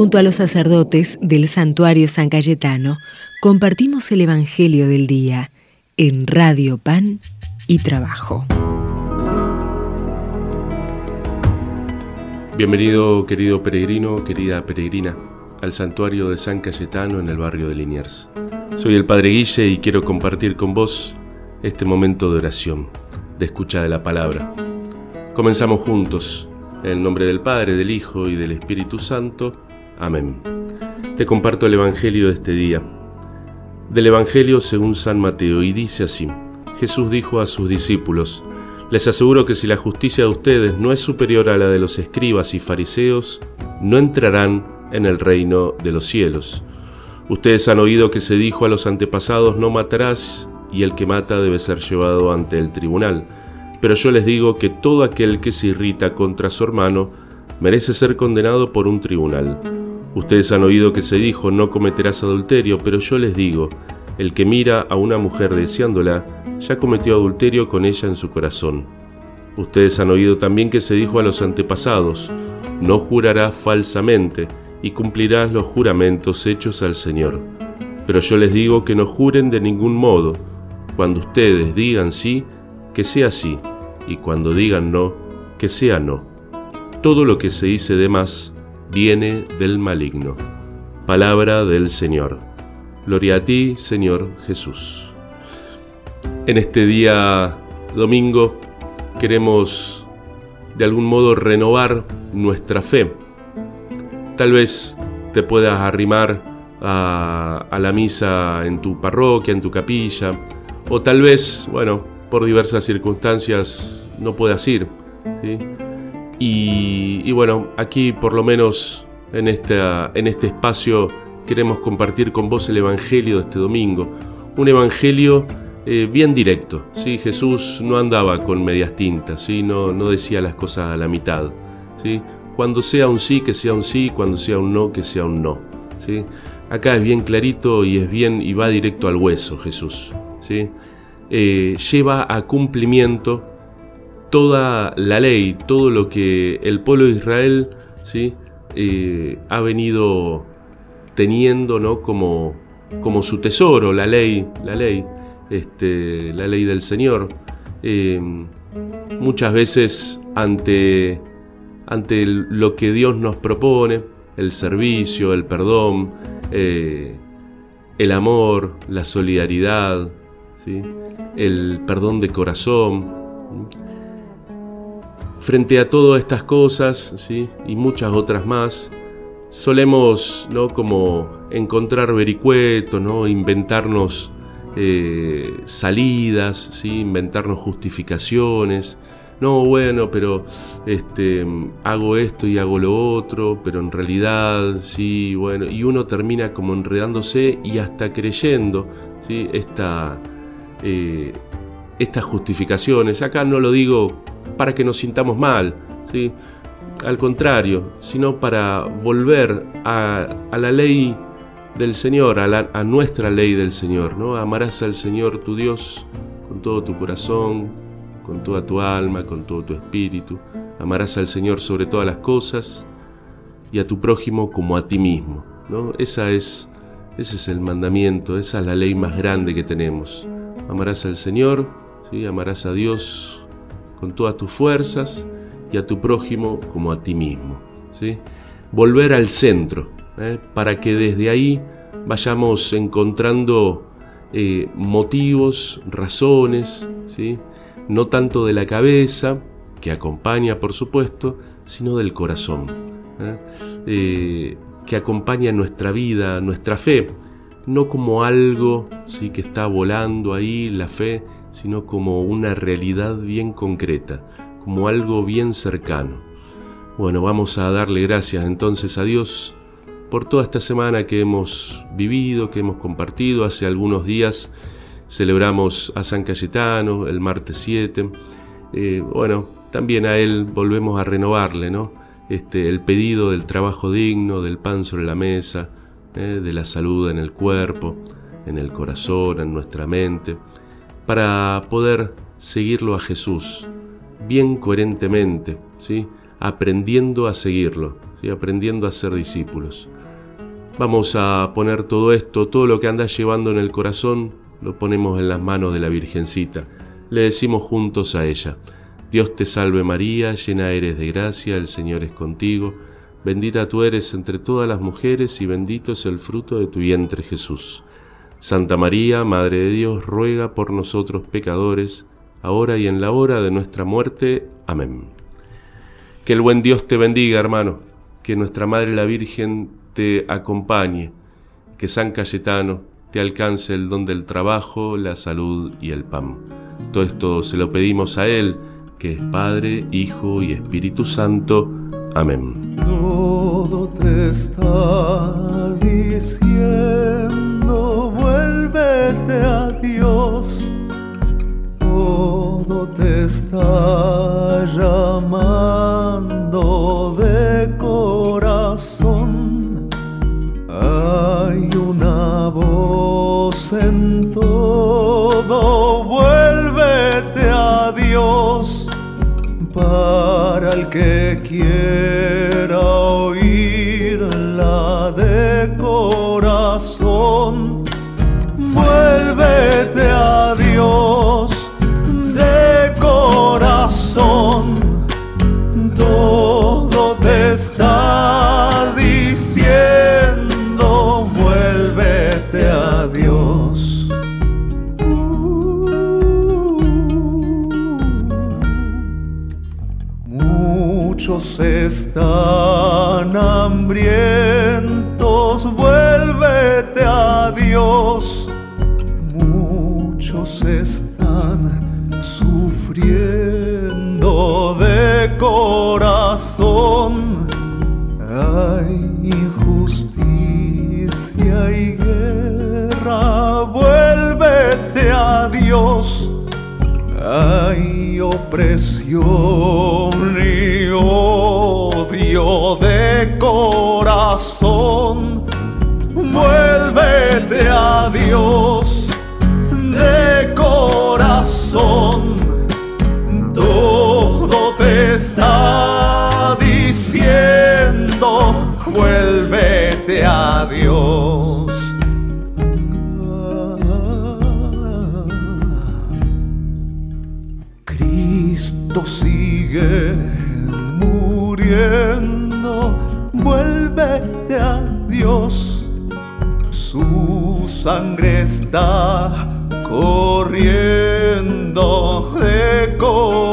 Junto a los sacerdotes del santuario San Cayetano, compartimos el Evangelio del Día en Radio Pan y Trabajo. Bienvenido, querido peregrino, querida peregrina, al santuario de San Cayetano en el barrio de Liniers. Soy el Padre Guille y quiero compartir con vos este momento de oración, de escucha de la palabra. Comenzamos juntos, en el nombre del Padre, del Hijo y del Espíritu Santo. Amén. Te comparto el Evangelio de este día. Del Evangelio según San Mateo y dice así. Jesús dijo a sus discípulos, les aseguro que si la justicia de ustedes no es superior a la de los escribas y fariseos, no entrarán en el reino de los cielos. Ustedes han oído que se dijo a los antepasados, no matarás, y el que mata debe ser llevado ante el tribunal. Pero yo les digo que todo aquel que se irrita contra su hermano merece ser condenado por un tribunal. Ustedes han oído que se dijo, no cometerás adulterio, pero yo les digo, el que mira a una mujer deseándola, ya cometió adulterio con ella en su corazón. Ustedes han oído también que se dijo a los antepasados, no jurarás falsamente y cumplirás los juramentos hechos al Señor. Pero yo les digo que no juren de ningún modo. Cuando ustedes digan sí, que sea sí, y cuando digan no, que sea no. Todo lo que se dice de más viene del maligno. Palabra del Señor. Gloria a ti, Señor Jesús. En este día domingo queremos de algún modo renovar nuestra fe. Tal vez te puedas arrimar a, la misa en tu parroquia, en tu capilla, o tal vez, bueno, por diversas circunstancias no puedas ir. Y, bueno, aquí por lo menos en, en este espacio queremos compartir con vos el Evangelio de este domingo. Un Evangelio eh, bien directo. ¿sí? Jesús no andaba con medias tintas, ¿sí? no, no decía las cosas a la mitad. ¿sí? Cuando sea un sí, que sea un sí, cuando sea un no, que sea un no. ¿sí? Acá es bien clarito y es bien y va directo al hueso Jesús. ¿sí? Eh, lleva a cumplimiento toda la ley, todo lo que el pueblo de Israel ¿sí? Eh, ha venido teniendo ¿no? como, como su tesoro la ley, la ley, este, la ley del Señor. Em, muchas veces ante, ante lo que Dios nos propone, el servicio, el perdón, eh, el amor, la solidaridad, ¿sí? el perdón de corazón. Frente a todas estas cosas ¿sí? y muchas otras más, solemos ¿no? como encontrar vericuetos, ¿no? inventarnos eh, salidas, ¿sí? inventarnos justificaciones. No, bueno, pero este, hago esto y hago lo otro, pero en realidad, sí, bueno, y uno termina como enredándose y hasta creyendo ¿sí? Esta, eh, estas justificaciones. Acá no lo digo para que nos sintamos mal, al contrario, sino para volver a, la ley del Señor, a, nuestra ley del Señor, ¿no? Amarás al Señor tu Dios con todo tu corazón, con toda tu alma, con todo tu espíritu. Amarás al Señor sobre todas las cosas y a tu prójimo como a ti mismo, ¿no? Esa es, ese es el mandamiento, esa es la ley más grande que tenemos. Amarás al Señor, amarás a Dios con todas tus fuerzas y a tu prójimo como a ti mismo. ¿sí? Volver al centro, ¿eh? para que desde ahí vayamos encontrando eh, motivos, razones, ¿sí? no tanto de la cabeza, que acompaña por supuesto, sino del corazón, ¿eh? que acompaña nuestra vida, nuestra fe, no como algo ¿sí? que está volando ahí, la fe, sino como una realidad bien concreta, como algo bien cercano. Bueno, vamos a darle gracias entonces a Dios por toda esta semana que hemos vivido, que hemos compartido. Hace algunos días celebramos a San Cayetano, el martes 7. Eh, bueno, también a él volvemos a renovarle, ¿no? Este, el pedido del trabajo digno, del pan sobre la mesa, eh, de la salud en el cuerpo, en el corazón, en nuestra mente, para poder seguirlo a Jesús, bien coherentemente, ¿sí? aprendiendo a seguirlo, ¿sí? aprendiendo a ser discípulos. Vamos a poner todo esto, todo lo que andas llevando en el corazón, lo ponemos en las manos de la Virgencita. Le decimos juntos a ella, Dios te salve María, llena eres de gracia, el Señor es contigo, bendita tú eres entre todas las mujeres y bendito es el fruto de tu vientre Jesús. Santa María, Madre de Dios, ruega por nosotros pecadores, ahora y en la hora de nuestra muerte. Amén. Que el buen Dios te bendiga, hermano, que nuestra Madre la Virgen te acompañe, que San Cayetano te alcance el don del trabajo, la salud y el pan. Todo esto se lo pedimos a Él, que es Padre, Hijo y Espíritu Santo. Amén. Que quiera Muchos están hambrientos, vuélvete a Dios. Muchos están sufriendo de corazón. Hay injusticia y guerra, vuélvete a Dios hay opresión y odio de corazón. Vuélvete a Dios de corazón. Todo te está diciendo, vuélvete a Dios. Muriendo, vuélvete a Dios. Su sangre está corriendo de corazón.